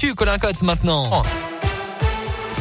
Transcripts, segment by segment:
Tu Colin Cotte maintenant.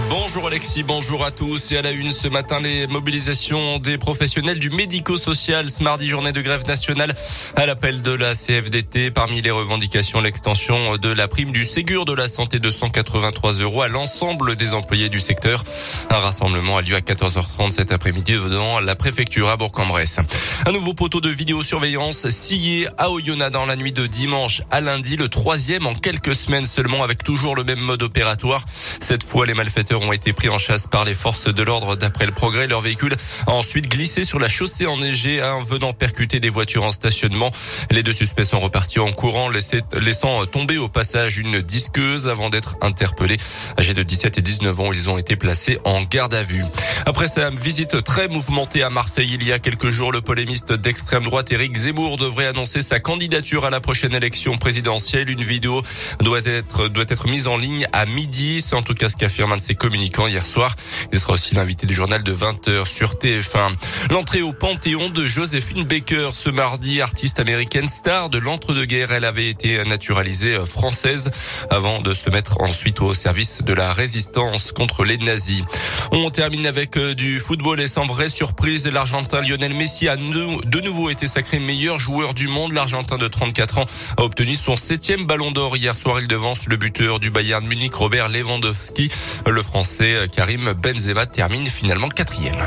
Bonjour Alexis, bonjour à tous. Et à la une ce matin, les mobilisations des professionnels du médico-social. Ce mardi, journée de grève nationale à l'appel de la CFDT. Parmi les revendications, l'extension de la prime du Ségur de la santé de 183 euros à l'ensemble des employés du secteur. Un rassemblement a lieu à 14h30 cet après-midi devant la préfecture à Bourg-en-Bresse. Un nouveau poteau de vidéosurveillance scié à Oyonnax dans la nuit de dimanche à lundi, le troisième en quelques semaines seulement avec toujours le même mode opératoire. Cette fois, les malfaiteurs ont été pris en chasse par les forces de l'ordre. D'après le progrès, leur véhicule a ensuite glissé sur la chaussée enneigée en venant percuter des voitures en stationnement. Les deux suspects sont repartis en courant, laissant tomber au passage une disqueuse avant d'être interpellés. Âgés de 17 et 19 ans, ils ont été placés en garde à vue. Après sa visite très mouvementée à Marseille il y a quelques jours, le polémiste d'extrême droite Éric Zemmour devrait annoncer sa candidature à la prochaine élection présidentielle. Une vidéo doit être, doit être mise en ligne à midi. C'est en tout cas ce qu'affirme un de ses communicant hier soir. Il sera aussi l'invité du journal de 20h sur TF1. L'entrée au Panthéon de Josephine Baker ce mardi, artiste américaine star de l'entre-deux-guerres. Elle avait été naturalisée française avant de se mettre ensuite au service de la résistance contre les nazis. On termine avec euh, du football et sans vraie surprise, l'Argentin Lionel Messi a de nouveau été sacré meilleur joueur du monde. L'Argentin de 34 ans a obtenu son septième ballon d'or hier soir. Il devance le buteur du Bayern Munich, Robert Lewandowski. Le Français Karim Benzema termine finalement quatrième.